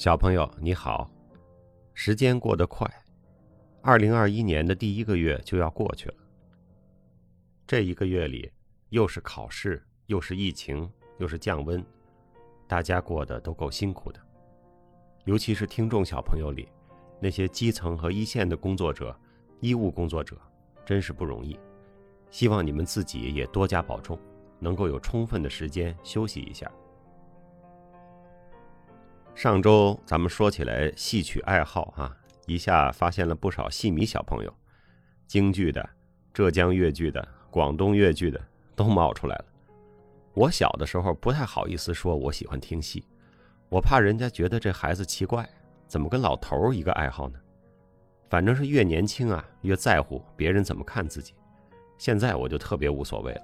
小朋友你好，时间过得快，二零二一年的第一个月就要过去了。这一个月里，又是考试，又是疫情，又是降温，大家过得都够辛苦的。尤其是听众小朋友里，那些基层和一线的工作者、医务工作者，真是不容易。希望你们自己也多加保重，能够有充分的时间休息一下。上周咱们说起来戏曲爱好啊，一下发现了不少戏迷小朋友，京剧的、浙江越剧的、广东越剧的都冒出来了。我小的时候不太好意思说我喜欢听戏，我怕人家觉得这孩子奇怪，怎么跟老头儿一个爱好呢？反正是越年轻啊，越在乎别人怎么看自己。现在我就特别无所谓了。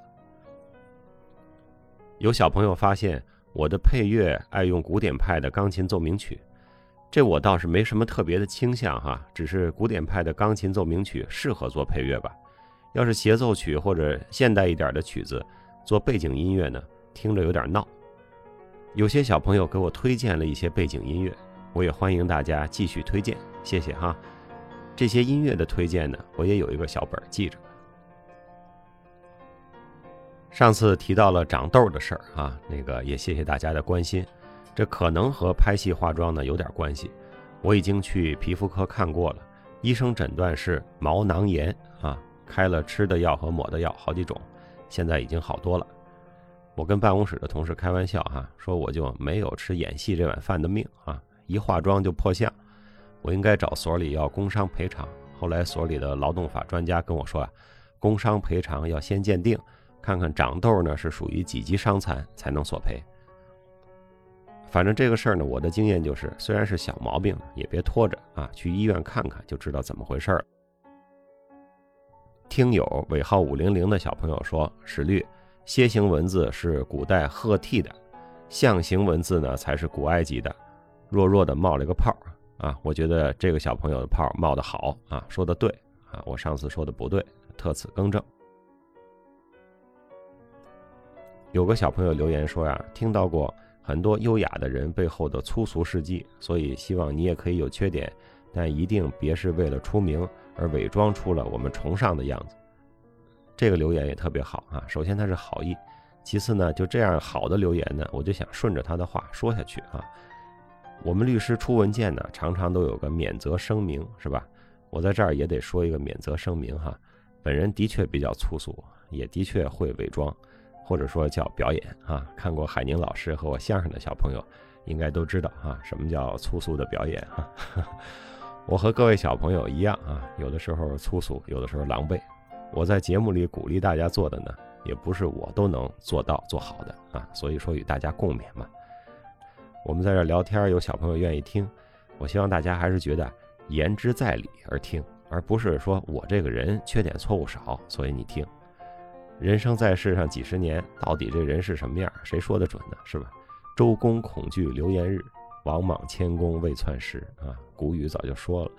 有小朋友发现。我的配乐爱用古典派的钢琴奏鸣曲，这我倒是没什么特别的倾向哈，只是古典派的钢琴奏鸣曲适合做配乐吧。要是协奏曲或者现代一点的曲子做背景音乐呢，听着有点闹。有些小朋友给我推荐了一些背景音乐，我也欢迎大家继续推荐，谢谢哈。这些音乐的推荐呢，我也有一个小本记着。上次提到了长痘的事儿啊，那个也谢谢大家的关心。这可能和拍戏化妆呢有点关系。我已经去皮肤科看过了，医生诊断是毛囊炎啊，开了吃的药和抹的药好几种，现在已经好多了。我跟办公室的同事开玩笑哈，说我就没有吃演戏这碗饭的命啊，一化妆就破相，我应该找所里要工伤赔偿。后来所里的劳动法专家跟我说啊，工伤赔偿要先鉴定。看看长痘呢是属于几级伤残才能索赔。反正这个事儿呢，我的经验就是，虽然是小毛病，也别拖着啊，去医院看看就知道怎么回事儿。听友尾号五零零的小朋友说，史律，楔形文字是古代赫梯的，象形文字呢才是古埃及的。弱弱的冒了个泡儿啊，我觉得这个小朋友的泡冒的好啊，说的对啊，我上次说的不对，特此更正。有个小朋友留言说呀，听到过很多优雅的人背后的粗俗事迹，所以希望你也可以有缺点，但一定别是为了出名而伪装出了我们崇尚的样子。这个留言也特别好啊，首先他是好意，其次呢，就这样好的留言呢，我就想顺着他的话说下去啊。我们律师出文件呢，常常都有个免责声明，是吧？我在这儿也得说一个免责声明哈，本人的确比较粗俗，也的确会伪装。或者说叫表演啊，看过海宁老师和我相声的小朋友，应该都知道啊，什么叫粗俗的表演啊？我和各位小朋友一样啊，有的时候粗俗，有的时候狼狈。我在节目里鼓励大家做的呢，也不是我都能做到做好的啊，所以说与大家共勉嘛。我们在这聊天，有小朋友愿意听，我希望大家还是觉得言之在理而听，而不是说我这个人缺点错误少，所以你听。人生在世上几十年，到底这人是什么样？谁说的准呢？是吧？周公恐惧流言日，王莽谦恭未篡时啊！古语早就说了。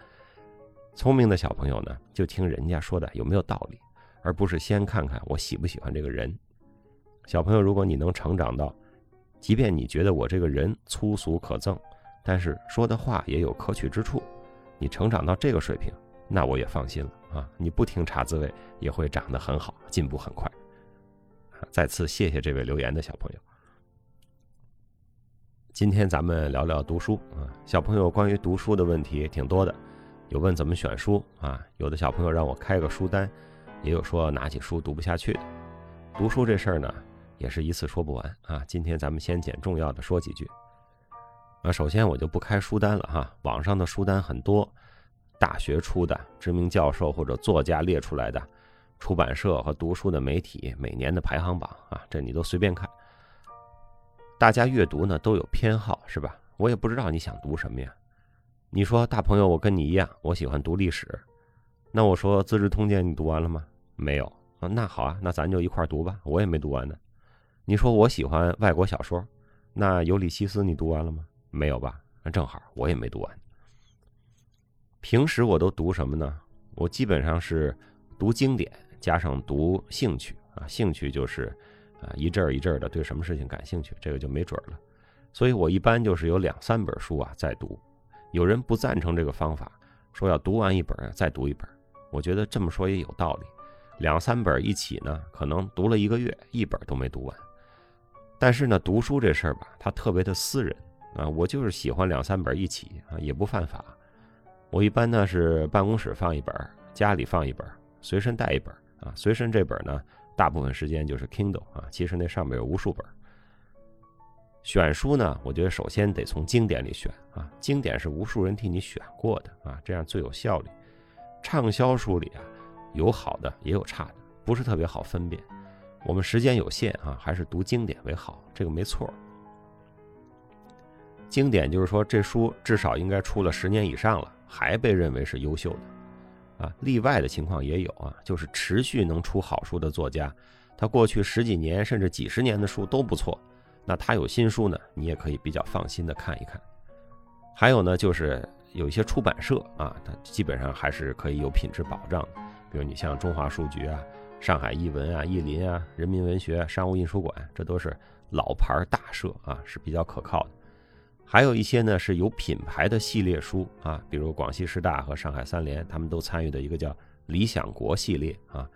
聪明的小朋友呢，就听人家说的有没有道理，而不是先看看我喜不喜欢这个人。小朋友，如果你能成长到，即便你觉得我这个人粗俗可憎，但是说的话也有可取之处，你成长到这个水平。那我也放心了啊！你不听茶滋味也会长得很好，进步很快。再次谢谢这位留言的小朋友。今天咱们聊聊读书啊，小朋友关于读书的问题挺多的，有问怎么选书啊，有的小朋友让我开个书单，也有说拿起书读不下去的。读书这事儿呢，也是一次说不完啊。今天咱们先捡重要的说几句。啊，首先我就不开书单了哈，网上的书单很多。大学出的知名教授或者作家列出来的，出版社和读书的媒体每年的排行榜啊，这你都随便看。大家阅读呢都有偏好是吧？我也不知道你想读什么呀。你说大朋友，我跟你一样，我喜欢读历史。那我说《资治通鉴》你读完了吗？没有啊。那好啊，那咱就一块读吧。我也没读完呢。你说我喜欢外国小说，那《尤里西斯》你读完了吗？没有吧？那正好，我也没读完。平时我都读什么呢？我基本上是读经典，加上读兴趣啊。兴趣就是啊，一阵儿一阵儿的对什么事情感兴趣，这个就没准了。所以我一般就是有两三本书啊在读。有人不赞成这个方法，说要读完一本再读一本。我觉得这么说也有道理，两三本一起呢，可能读了一个月，一本都没读完。但是呢，读书这事儿吧，它特别的私人啊，我就是喜欢两三本一起啊，也不犯法。我一般呢是办公室放一本，家里放一本，随身带一本啊。随身这本呢，大部分时间就是 Kindle 啊，其实那上面有无数本。选书呢，我觉得首先得从经典里选啊，经典是无数人替你选过的啊，这样最有效率。畅销书里啊，有好的也有差的，不是特别好分辨。我们时间有限啊，还是读经典为好，这个没错。经典就是说，这书至少应该出了十年以上了，还被认为是优秀的啊。例外的情况也有啊，就是持续能出好书的作家，他过去十几年甚至几十年的书都不错。那他有新书呢，你也可以比较放心的看一看。还有呢，就是有一些出版社啊，它基本上还是可以有品质保障的。比如你像中华书局啊、上海译文啊、译林啊、人民文学、商务印书馆，这都是老牌大社啊，是比较可靠的。还有一些呢是有品牌的系列书啊，比如广西师大和上海三联，他们都参与的一个叫理想国系列啊，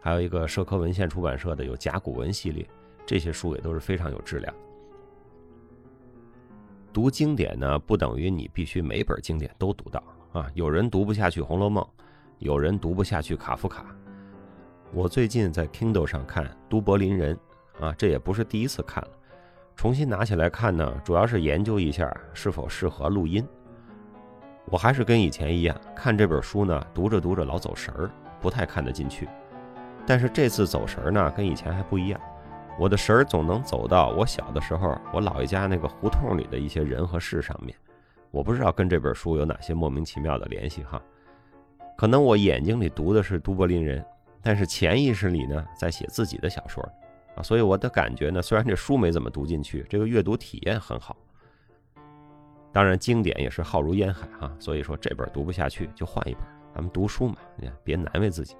还有一个社科文献出版社的有甲骨文系列。这些书也都是非常有质量。读经典呢，不等于你必须每本经典都读到啊。有人读不下去《红楼梦》，有人读不下去卡夫卡。我最近在 Kindle 上看《都柏林人》，啊，这也不是第一次看了，重新拿起来看呢，主要是研究一下是否适合录音。我还是跟以前一样，看这本书呢，读着读着老走神儿，不太看得进去。但是这次走神儿呢，跟以前还不一样。我的神儿总能走到我小的时候，我姥爷家那个胡同里的一些人和事上面。我不知道跟这本书有哪些莫名其妙的联系哈。可能我眼睛里读的是都柏林人，但是潜意识里呢在写自己的小说所以我的感觉呢，虽然这书没怎么读进去，这个阅读体验很好。当然经典也是浩如烟海哈，所以说这本读不下去就换一本。咱们读书嘛，别难为自己。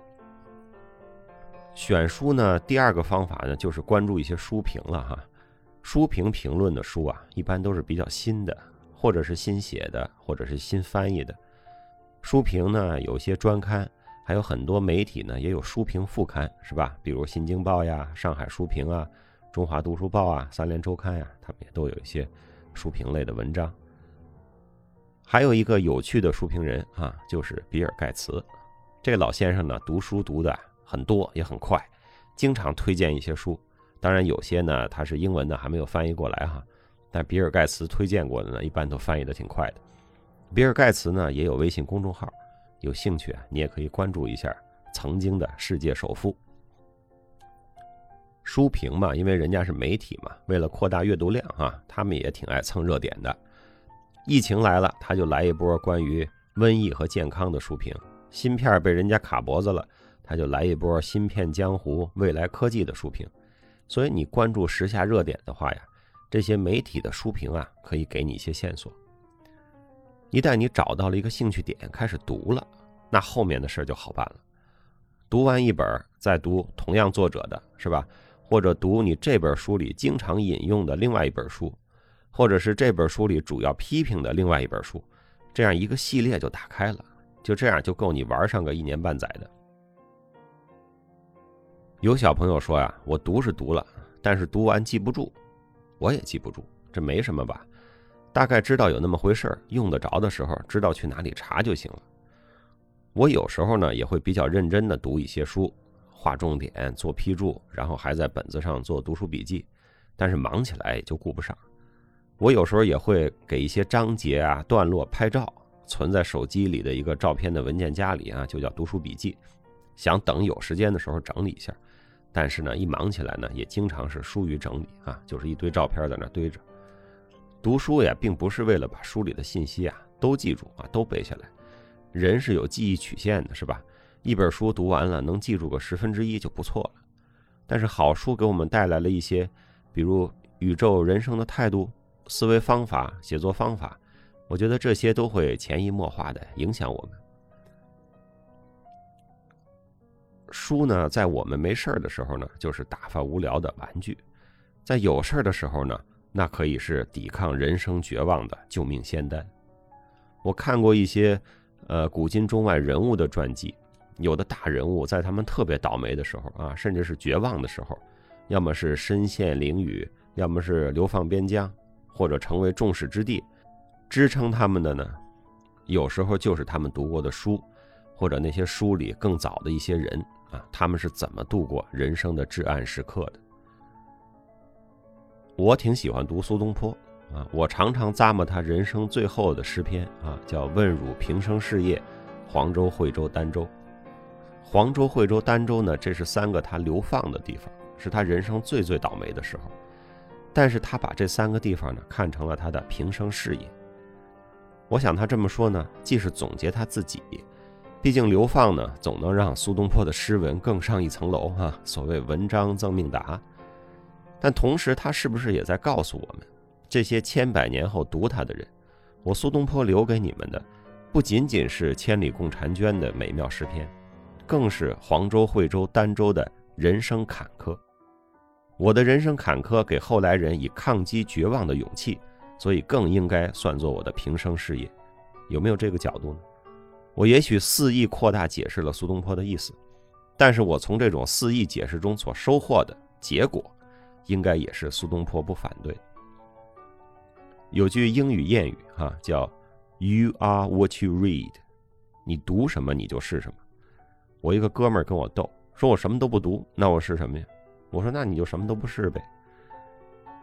选书呢，第二个方法呢，就是关注一些书评了哈。书评评论的书啊，一般都是比较新的，或者是新写的，或者是新翻译的。书评呢，有些专刊，还有很多媒体呢，也有书评副刊，是吧？比如《新京报》呀、上海书评啊、中华读书报啊、三联周刊呀，他们也都有一些书评类的文章。还有一个有趣的书评人啊，就是比尔盖茨。这个老先生呢，读书读的。很多也很快，经常推荐一些书，当然有些呢他是英文的还没有翻译过来哈，但比尔盖茨推荐过的呢一般都翻译的挺快的。比尔盖茨呢也有微信公众号，有兴趣啊你也可以关注一下曾经的世界首富。书评嘛，因为人家是媒体嘛，为了扩大阅读量啊，他们也挺爱蹭热点的。疫情来了，他就来一波关于瘟疫和健康的书评。芯片被人家卡脖子了。他就来一波芯片江湖、未来科技的书评，所以你关注时下热点的话呀，这些媒体的书评啊，可以给你一些线索。一旦你找到了一个兴趣点，开始读了，那后面的事就好办了。读完一本，再读同样作者的，是吧？或者读你这本书里经常引用的另外一本书，或者是这本书里主要批评的另外一本书，这样一个系列就打开了，就这样就够你玩上个一年半载的。有小朋友说呀，我读是读了，但是读完记不住，我也记不住，这没什么吧？大概知道有那么回事儿，用得着的时候知道去哪里查就行了。我有时候呢也会比较认真的读一些书，划重点，做批注，然后还在本子上做读书笔记，但是忙起来也就顾不上。我有时候也会给一些章节啊段落拍照，存在手机里的一个照片的文件夹里啊，就叫读书笔记，想等有时间的时候整理一下。但是呢，一忙起来呢，也经常是疏于整理啊，就是一堆照片在那堆着。读书呀，并不是为了把书里的信息啊都记住啊，都背下来。人是有记忆曲线的，是吧？一本书读完了，能记住个十分之一就不错了。但是好书给我们带来了一些，比如宇宙人生的态度、思维方法、写作方法，我觉得这些都会潜移默化的影响我们。书呢，在我们没事的时候呢，就是打发无聊的玩具；在有事的时候呢，那可以是抵抗人生绝望的救命仙丹。我看过一些，呃，古今中外人物的传记，有的大人物在他们特别倒霉的时候啊，甚至是绝望的时候，要么是身陷囹圄，要么是流放边疆，或者成为众矢之的，支撑他们的呢，有时候就是他们读过的书，或者那些书里更早的一些人啊，他们是怎么度过人生的至暗时刻的。我挺喜欢读苏东坡。啊，我常常咂摸他人生最后的诗篇啊，叫“问汝平生事业，黄州、惠州、儋州”。黄州、惠州、儋州呢，这是三个他流放的地方，是他人生最最倒霉的时候。但是他把这三个地方呢，看成了他的平生事业。我想他这么说呢，既是总结他自己，毕竟流放呢，总能让苏东坡的诗文更上一层楼哈。所谓文章赠命达，但同时他是不是也在告诉我们？这些千百年后读他的人，我苏东坡留给你们的，不仅仅是千里共婵娟的美妙诗篇，更是黄州、惠州、儋州的人生坎坷。我的人生坎坷给后来人以抗击绝望的勇气，所以更应该算作我的平生事业。有没有这个角度呢？我也许肆意扩大解释了苏东坡的意思，但是我从这种肆意解释中所收获的结果，应该也是苏东坡不反对。有句英语谚语哈，叫 “You are what you read”，你读什么你就是什么。我一个哥们儿跟我斗，说我什么都不读，那我是什么呀？我说那你就什么都不是呗。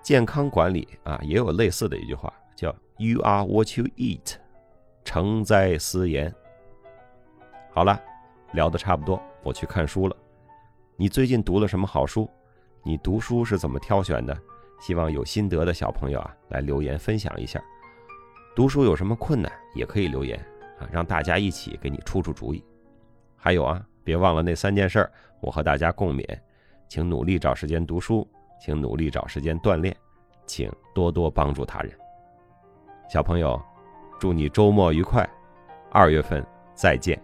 健康管理啊，也有类似的一句话，叫 “You are what you eat”，成灾思言。好了，聊得差不多，我去看书了。你最近读了什么好书？你读书是怎么挑选的？希望有心得的小朋友啊，来留言分享一下。读书有什么困难，也可以留言啊，让大家一起给你出出主意。还有啊，别忘了那三件事，我和大家共勉：请努力找时间读书，请努力找时间锻炼，请多多帮助他人。小朋友，祝你周末愉快，二月份再见。